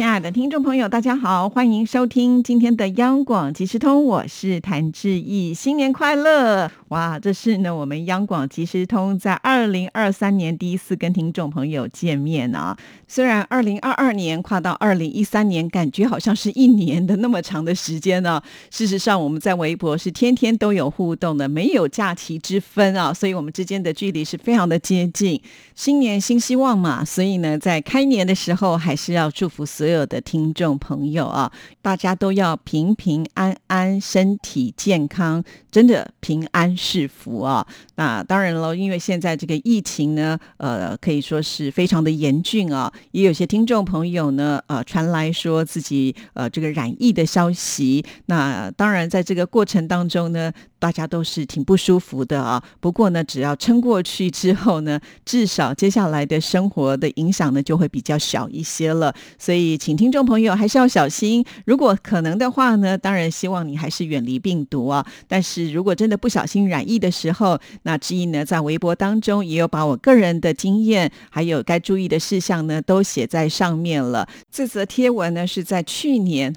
亲爱的听众朋友，大家好，欢迎收听今天的央广即时通，我是谭志毅，新年快乐！哇，这是呢我们央广即时通在二零二三年第一次跟听众朋友见面啊。虽然二零二二年跨到二零一三年，感觉好像是一年的那么长的时间呢。事实上，我们在微博是天天都有互动的，没有假期之分啊，所以我们之间的距离是非常的接近。新年新希望嘛，所以呢，在开年的时候，还是要祝福所。所有的听众朋友啊，大家都要平平安安，身体健康，真的平安是福啊！那当然了，因为现在这个疫情呢，呃，可以说是非常的严峻啊。也有些听众朋友呢，呃，传来说自己呃这个染疫的消息。那当然，在这个过程当中呢，大家都是挺不舒服的啊。不过呢，只要撑过去之后呢，至少接下来的生活的影响呢，就会比较小一些了。所以。请听众朋友还是要小心。如果可能的话呢，当然希望你还是远离病毒啊。但是如果真的不小心染疫的时候，那志毅呢在微博当中也有把我个人的经验，还有该注意的事项呢都写在上面了。这则贴文呢是在去年，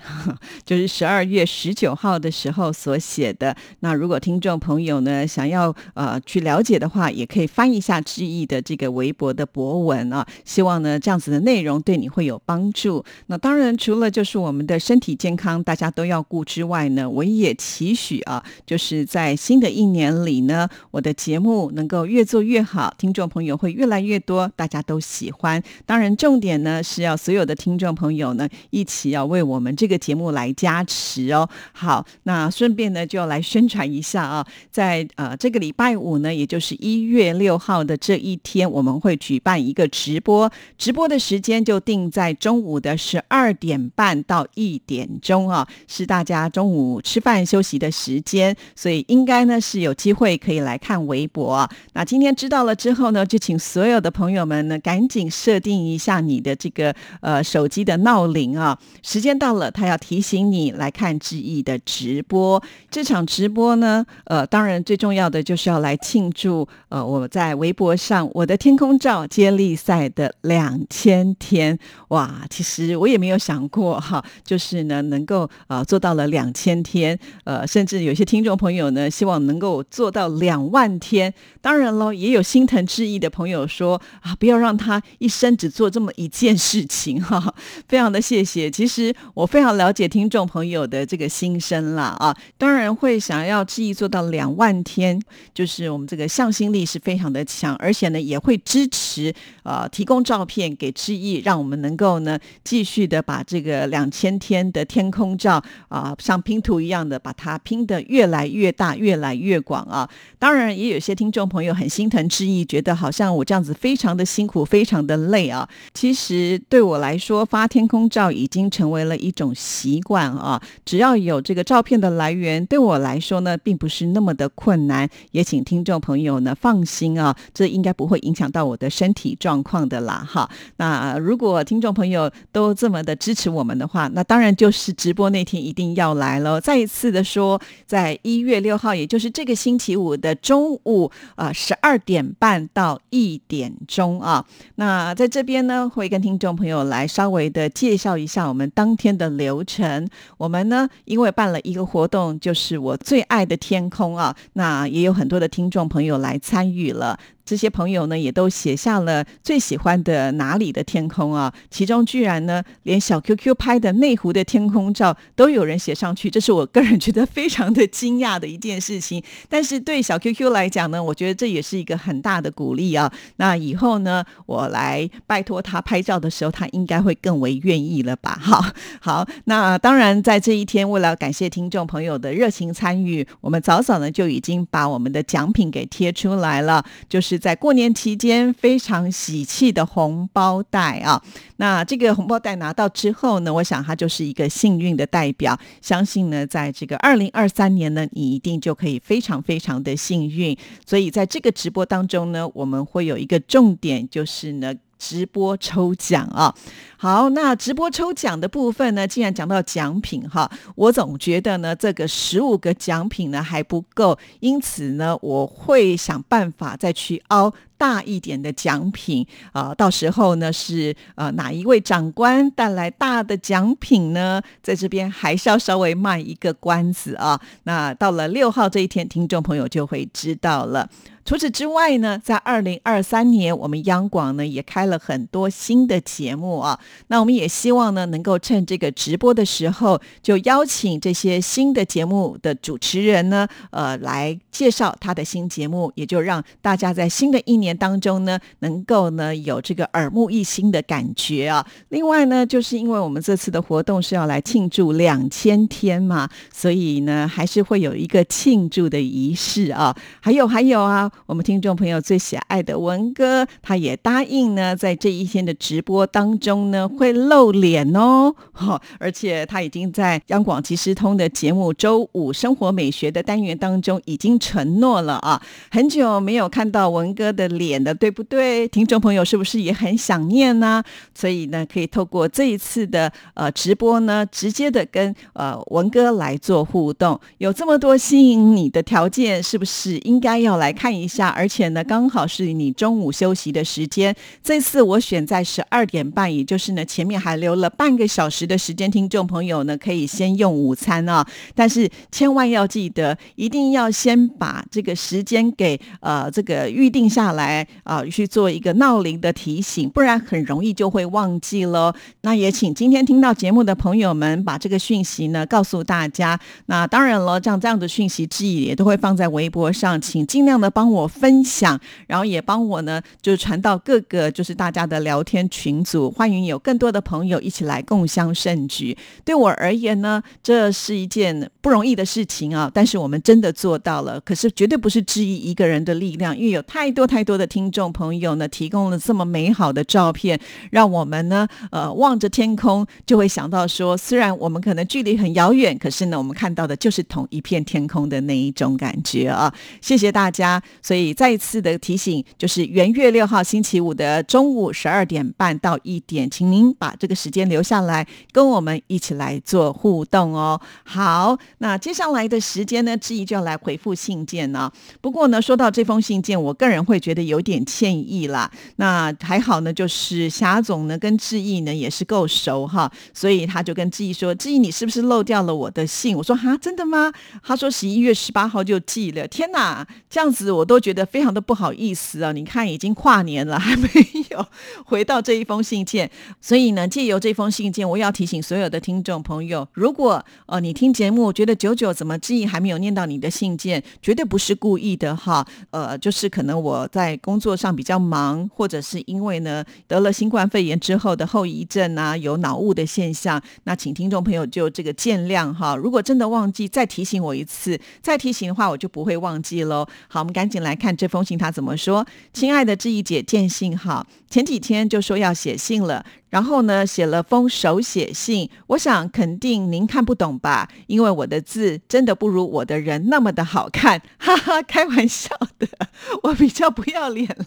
就是十二月十九号的时候所写的。那如果听众朋友呢想要呃去了解的话，也可以翻一下志毅的这个微博的博文啊。希望呢这样子的内容对你会有帮助。那当然，除了就是我们的身体健康，大家都要顾之外呢，我也期许啊，就是在新的一年里呢，我的节目能够越做越好，听众朋友会越来越多，大家都喜欢。当然，重点呢是要所有的听众朋友呢一起要为我们这个节目来加持哦。好，那顺便呢就来宣传一下啊，在呃这个礼拜五呢，也就是一月六号的这一天，我们会举办一个直播，直播的时间就定在中午的。十二点半到一点钟啊，是大家中午吃饭休息的时间，所以应该呢是有机会可以来看微博。那今天知道了之后呢，就请所有的朋友们呢赶紧设定一下你的这个呃手机的闹铃啊，时间到了，他要提醒你来看志毅的直播。这场直播呢，呃，当然最重要的就是要来庆祝呃我在微博上我的天空照接力赛的两千天哇，其实。我也没有想过哈，就是呢，能够啊做到了两千天，呃，甚至有些听众朋友呢，希望能够做到两万天。当然喽，也有心疼志毅的朋友说啊，不要让他一生只做这么一件事情哈。非常的谢谢，其实我非常了解听众朋友的这个心声啦啊，当然会想要志毅做到两万天，就是我们这个向心力是非常的强，而且呢也会支持时啊提供照片给志毅，让我们能够呢继。续的把这个两千天的天空照啊，像拼图一样的把它拼得越来越大、越来越广啊！当然，也有些听众朋友很心疼之意，觉得好像我这样子非常的辛苦、非常的累啊。其实对我来说，发天空照已经成为了一种习惯啊。只要有这个照片的来源，对我来说呢，并不是那么的困难。也请听众朋友呢放心啊，这应该不会影响到我的身体状况的啦。哈，那如果听众朋友都这么的支持我们的话，那当然就是直播那天一定要来喽。再一次的说，在一月六号，也就是这个星期五的中午啊，十二点半到一点钟啊。那在这边呢，会跟听众朋友来稍微的介绍一下我们当天的流程。我们呢，因为办了一个活动，就是我最爱的天空啊，那也有很多的听众朋友来参与了。这些朋友呢，也都写下了最喜欢的哪里的天空啊，其中居然呢，连小 QQ 拍的内湖的天空照都有人写上去，这是我个人觉得非常的惊讶的一件事情。但是对小 QQ 来讲呢，我觉得这也是一个很大的鼓励啊。那以后呢，我来拜托他拍照的时候，他应该会更为愿意了吧？哈，好，那当然在这一天，为了感谢听众朋友的热情参与，我们早早呢就已经把我们的奖品给贴出来了，就是。是在过年期间非常喜气的红包袋啊！那这个红包袋拿到之后呢，我想它就是一个幸运的代表。相信呢，在这个二零二三年呢，你一定就可以非常非常的幸运。所以在这个直播当中呢，我们会有一个重点，就是呢。直播抽奖啊。好，那直播抽奖的部分呢，既然讲到奖品哈，我总觉得呢，这个十五个奖品呢还不够，因此呢，我会想办法再去凹。大一点的奖品啊，到时候呢是呃哪一位长官带来大的奖品呢？在这边还是要稍微卖一个关子啊。那到了六号这一天，听众朋友就会知道了。除此之外呢，在二零二三年，我们央广呢也开了很多新的节目啊。那我们也希望呢，能够趁这个直播的时候，就邀请这些新的节目的主持人呢，呃，来介绍他的新节目，也就让大家在新的一年年当中呢，能够呢有这个耳目一新的感觉啊。另外呢，就是因为我们这次的活动是要来庆祝两千天嘛，所以呢，还是会有一个庆祝的仪式啊。还有还有啊。我们听众朋友最喜爱的文哥，他也答应呢，在这一天的直播当中呢，会露脸哦。哈，而且他已经在央广即时通的节目周五生活美学的单元当中已经承诺了啊。很久没有看到文哥的脸的，对不对？听众朋友是不是也很想念呢？所以呢，可以透过这一次的呃直播呢，直接的跟呃文哥来做互动。有这么多吸引你的条件，是不是应该要来看一？一下，而且呢，刚好是你中午休息的时间。这次我选在十二点半，也就是呢，前面还留了半个小时的时间，听众朋友呢可以先用午餐啊。但是千万要记得，一定要先把这个时间给呃这个预定下来来啊，去做一个闹铃的提醒，不然很容易就会忘记了。那也请今天听到节目的朋友们把这个讯息呢告诉大家。那当然了，像这样的讯息，记忆也都会放在微博上，请尽量的帮。我分享，然后也帮我呢，就传到各个就是大家的聊天群组，欢迎有更多的朋友一起来共襄盛举。对我而言呢，这是一件不容易的事情啊，但是我们真的做到了。可是绝对不是质疑一个人的力量，因为有太多太多多的听众朋友呢，提供了这么美好的照片，让我们呢，呃，望着天空就会想到说，虽然我们可能距离很遥远，可是呢，我们看到的就是同一片天空的那一种感觉啊。谢谢大家。所以再一次的提醒，就是元月六号星期五的中午十二点半到一点，请您把这个时间留下来，跟我们一起来做互动哦。好，那接下来的时间呢，志毅就要来回复信件呢。不过呢，说到这封信件，我个人会觉得有点歉意啦。那还好呢，就是霞总呢跟志毅呢也是够熟哈，所以他就跟志毅说：“志毅，你是不是漏掉了我的信？”我说：“哈，真的吗？”他说：“十一月十八号就寄了。”天哪，这样子我都。都觉得非常的不好意思啊！你看，已经跨年了，还没有回到这一封信件，所以呢，借由这封信件，我要提醒所有的听众朋友，如果呃你听节目觉得九九怎么记忆还没有念到你的信件，绝对不是故意的哈，呃，就是可能我在工作上比较忙，或者是因为呢得了新冠肺炎之后的后遗症啊，有脑雾的现象，那请听众朋友就这个见谅哈。如果真的忘记，再提醒我一次，再提醒的话，我就不会忘记喽。好，我们赶紧。来看这封信，他怎么说？亲爱的志毅姐，见信好。前几天就说要写信了，然后呢，写了封手写信。我想肯定您看不懂吧？因为我的字真的不如我的人那么的好看，哈哈，开玩笑的，我比较不要脸了。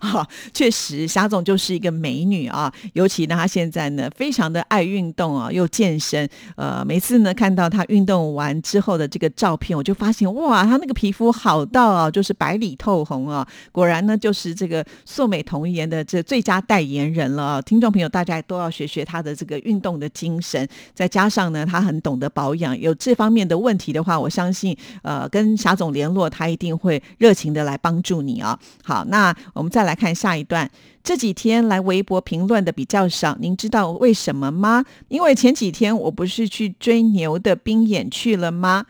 哈，确实，霞总就是一个美女啊，尤其呢，她现在呢，非常的爱运动啊，又健身。呃，每次呢，看到她运动完之后的这个照片，我就发现，哇，她那个皮肤好到啊，就是白里透红啊，果然呢，就是这个素美童颜的。这最佳代言人了，啊听众朋友，大家都要学学他的这个运动的精神。再加上呢，他很懂得保养，有这方面的问题的话，我相信，呃，跟霞总联络，他一定会热情的来帮助你啊。好，那我们再来看下一段。这几天来微博评论的比较少，您知道为什么吗？因为前几天我不是去追牛的冰演去了吗？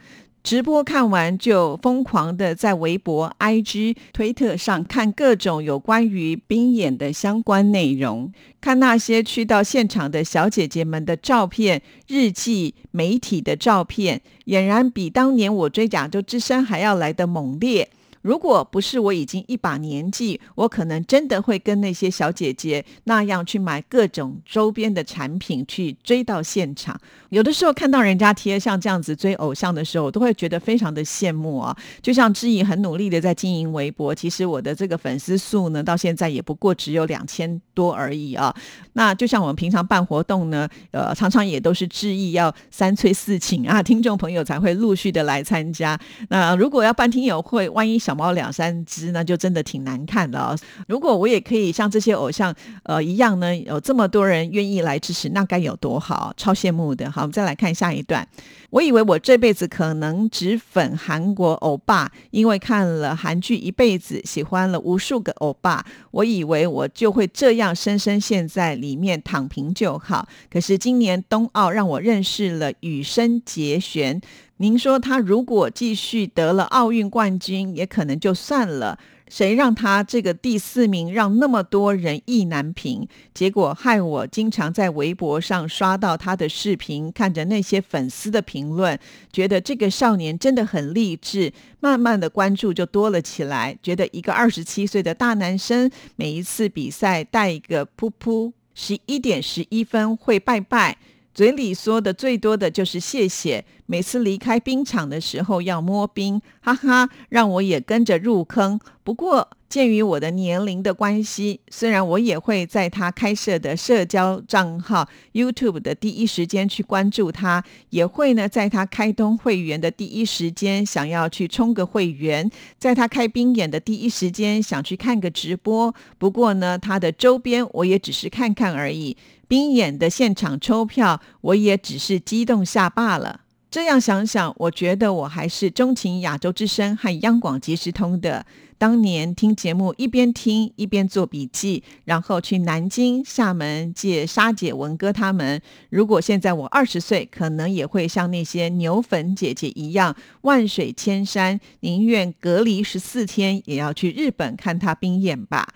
直播看完就疯狂的在微博、IG、推特上看各种有关于冰演的相关内容，看那些去到现场的小姐姐们的照片、日记、媒体的照片，俨然比当年我追《亚洲之山》还要来的猛烈。如果不是我已经一把年纪，我可能真的会跟那些小姐姐那样去买各种周边的产品去追到现场。有的时候看到人家贴像这样子追偶像的时候，我都会觉得非常的羡慕啊。就像志毅很努力的在经营微博，其实我的这个粉丝数呢，到现在也不过只有两千多而已啊。那就像我们平常办活动呢，呃，常常也都是志毅要三催四请啊，听众朋友才会陆续的来参加。那如果要办听友会，万一小猫两三只，那就真的挺难看的啊。如果我也可以像这些偶像呃一样呢，有这么多人愿意来支持，那该有多好，超羡慕的。好，我们再来看下一段。我以为我这辈子可能只粉韩国欧巴，因为看了韩剧一辈子，喜欢了无数个欧巴。我以为我就会这样深深陷在里面躺平就好。可是今年冬奥让我认识了羽生结弦。您说他如果继续得了奥运冠军，也可能就算了。谁让他这个第四名让那么多人意难平？结果害我经常在微博上刷到他的视频，看着那些粉丝的评论，觉得这个少年真的很励志。慢慢的关注就多了起来，觉得一个二十七岁的大男生，每一次比赛带一个噗噗，十一点十一分会拜拜。嘴里说的最多的就是谢谢，每次离开冰场的时候要摸冰，哈哈，让我也跟着入坑。不过，鉴于我的年龄的关系，虽然我也会在他开设的社交账号 YouTube 的第一时间去关注他，也会呢在他开通会员的第一时间想要去充个会员，在他开冰演的第一时间想去看个直播。不过呢，他的周边我也只是看看而已。冰演的现场抽票，我也只是激动下罢了。这样想想，我觉得我还是钟情亚洲之声和央广即时通的。当年听节目，一边听一边做笔记，然后去南京、厦门借沙姐、文哥他们。如果现在我二十岁，可能也会像那些牛粉姐姐一样，万水千山，宁愿隔离十四天，也要去日本看他冰演吧。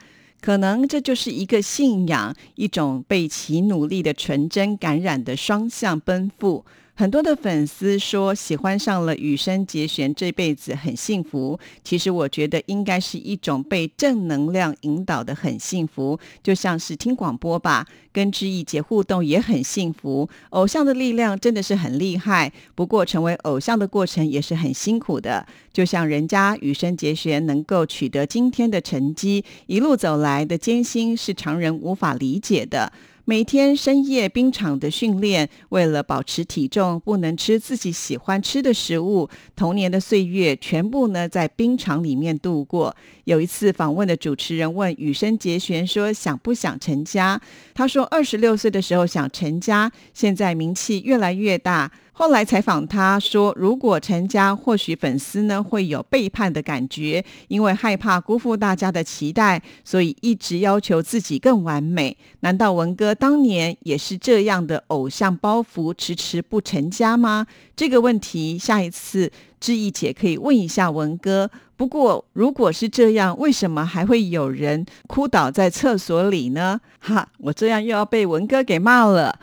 可能这就是一个信仰，一种被其努力的纯真感染的双向奔赴。很多的粉丝说喜欢上了羽生结弦，这辈子很幸福。其实我觉得应该是一种被正能量引导的很幸福，就像是听广播吧，跟知意姐互动也很幸福。偶像的力量真的是很厉害，不过成为偶像的过程也是很辛苦的。就像人家羽生结弦能够取得今天的成绩，一路走来的艰辛是常人无法理解的。每天深夜冰场的训练，为了保持体重，不能吃自己喜欢吃的食物。童年的岁月全部呢在冰场里面度过。有一次访问的主持人问羽生结弦说：“想不想成家？”他说：“二十六岁的时候想成家，现在名气越来越大。”后来采访他说：“如果成家，或许粉丝呢会有背叛的感觉，因为害怕辜负大家的期待，所以一直要求自己更完美。难道文哥当年也是这样的偶像包袱，迟迟不成家吗？”这个问题，下一次志毅姐可以问一下文哥。不过，如果是这样，为什么还会有人哭倒在厕所里呢？哈，我这样又要被文哥给骂了。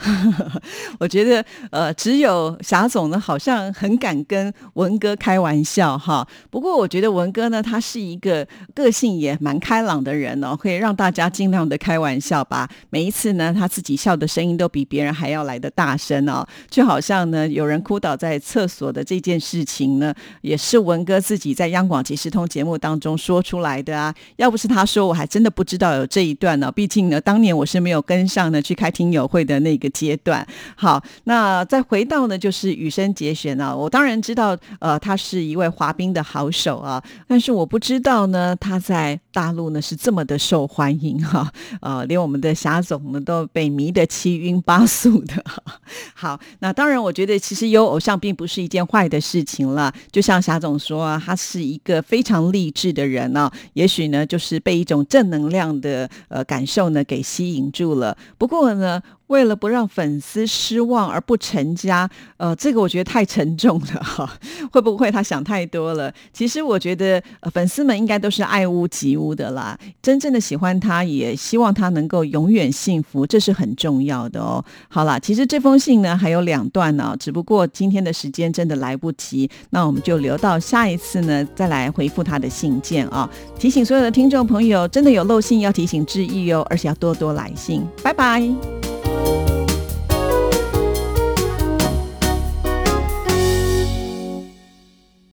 我觉得，呃，只有霞总呢，好像很敢跟文哥开玩笑哈。不过，我觉得文哥呢，他是一个个性也蛮开朗的人哦，可以让大家尽量的开玩笑吧。每一次呢，他自己笑的声音都比别人还要来的大声哦，就好像呢，有人哭倒在厕所的这件事情呢，也是文哥自己在央广其实。通节目当中说出来的啊，要不是他说，我还真的不知道有这一段呢。毕竟呢，当年我是没有跟上呢去开听友会的那个阶段。好，那再回到呢，就是羽生结弦啊，我当然知道，呃，他是一位滑冰的好手啊，但是我不知道呢，他在大陆呢是这么的受欢迎哈，呃，连我们的霞总呢都被迷得七晕八素的。好，那当然，我觉得其实有偶像并不是一件坏的事情了。就像霞总说啊，他是一个非常励志的人呢，也许呢，就是被一种正能量的呃感受呢给吸引住了。不过呢，为了不让粉丝失望而不成家，呃，这个我觉得太沉重了哈。会不会他想太多了？其实我觉得粉丝们应该都是爱屋及乌的啦，真正的喜欢他，也希望他能够永远幸福，这是很重要的哦。好了，其实这封信呢还有两段呢，只不过今天的时间真的来不及，那我们就留到下一次呢再来回复他的信件啊。提醒所有的听众朋友，真的有漏信要提醒致意哦，而且要多多来信。拜拜。